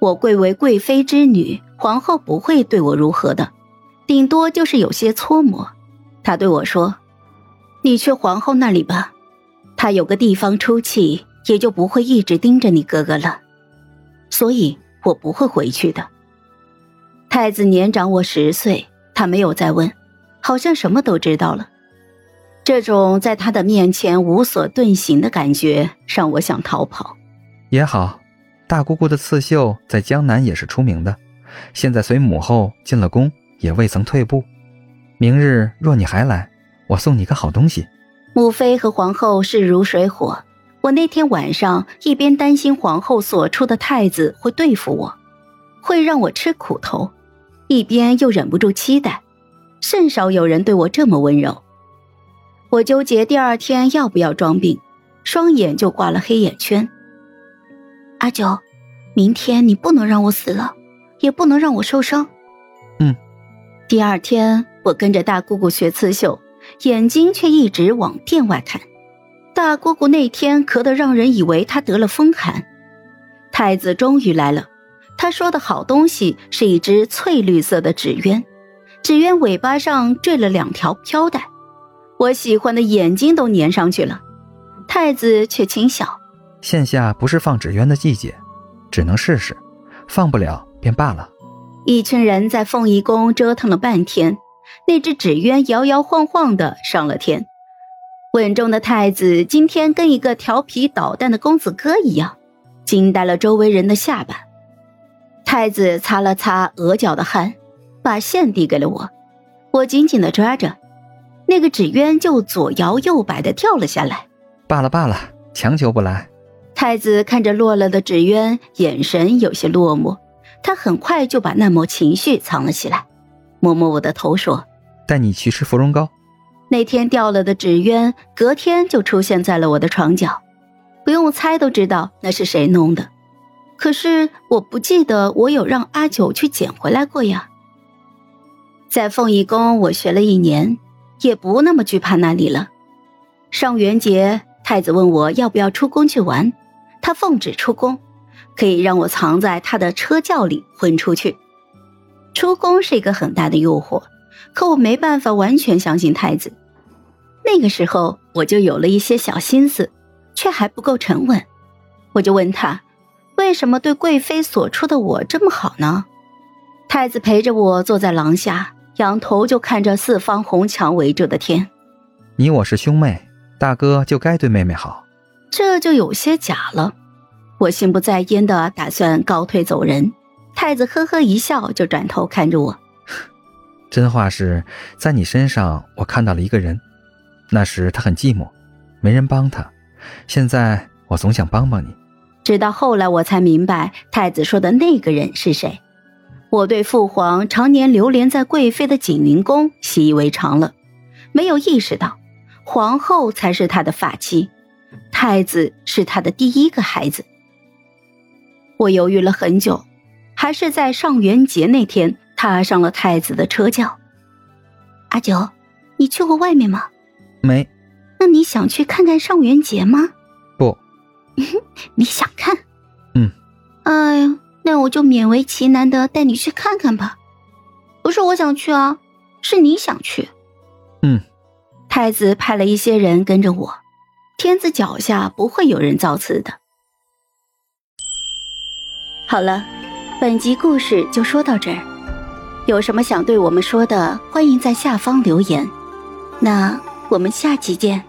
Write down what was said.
我贵为贵妃之女，皇后不会对我如何的，顶多就是有些搓磨。他对我说：“你去皇后那里吧，她有个地方出气，也就不会一直盯着你哥哥了。”所以，我不会回去的。太子年长我十岁，他没有再问，好像什么都知道了。这种在他的面前无所遁形的感觉，让我想逃跑。也好，大姑姑的刺绣在江南也是出名的，现在随母后进了宫，也未曾退步。明日若你还来，我送你个好东西。母妃和皇后势如水火，我那天晚上一边担心皇后所出的太子会对付我，会让我吃苦头，一边又忍不住期待，甚少有人对我这么温柔。我纠结第二天要不要装病，双眼就挂了黑眼圈。阿九，明天你不能让我死了，也不能让我受伤。嗯。第二天。我跟着大姑姑学刺绣，眼睛却一直往店外看。大姑姑那天咳得让人以为她得了风寒。太子终于来了，他说的好东西是一只翠绿色的纸鸢，纸鸢尾巴上缀了两条飘带，我喜欢的眼睛都粘上去了。太子却轻笑：“现下不是放纸鸢的季节，只能试试，放不了便罢了。”一群人在凤仪宫折腾了半天。那只纸鸢摇摇晃晃的上了天，稳重的太子今天跟一个调皮捣蛋的公子哥一样，惊呆了周围人的下巴。太子擦了擦额角的汗，把线递给了我，我紧紧的抓着，那个纸鸢就左摇右摆的跳了下来。罢了罢了，强求不来。太子看着落了的纸鸢，眼神有些落寞，他很快就把那抹情绪藏了起来。摸摸我的头，说：“带你去吃芙蓉糕。”那天掉了的纸鸢，隔天就出现在了我的床角，不用猜都知道那是谁弄的。可是我不记得我有让阿九去捡回来过呀。在凤仪宫，我学了一年，也不那么惧怕那里了。上元节，太子问我要不要出宫去玩，他奉旨出宫，可以让我藏在他的车轿里混出去。出宫是一个很大的诱惑，可我没办法完全相信太子。那个时候我就有了一些小心思，却还不够沉稳。我就问他，为什么对贵妃所出的我这么好呢？太子陪着我坐在廊下，仰头就看着四方红墙围着的天。你我是兄妹，大哥就该对妹妹好。这就有些假了。我心不在焉的打算告退走人。太子呵呵一笑，就转头看着我。真话是在你身上，我看到了一个人。那时他很寂寞，没人帮他。现在我总想帮帮你。直到后来，我才明白太子说的那个人是谁。我对父皇常年流连在贵妃的景云宫习以为常了，没有意识到皇后才是他的发妻，太子是他的第一个孩子。我犹豫了很久。还是在上元节那天踏上了太子的车轿。阿九，你去过外面吗？没。那你想去看看上元节吗？不。你想看？嗯。哎呀，那我就勉为其难的带你去看看吧。不是我想去啊，是你想去。嗯。太子派了一些人跟着我，天子脚下不会有人造次的。好了。本集故事就说到这儿，有什么想对我们说的，欢迎在下方留言。那我们下期见。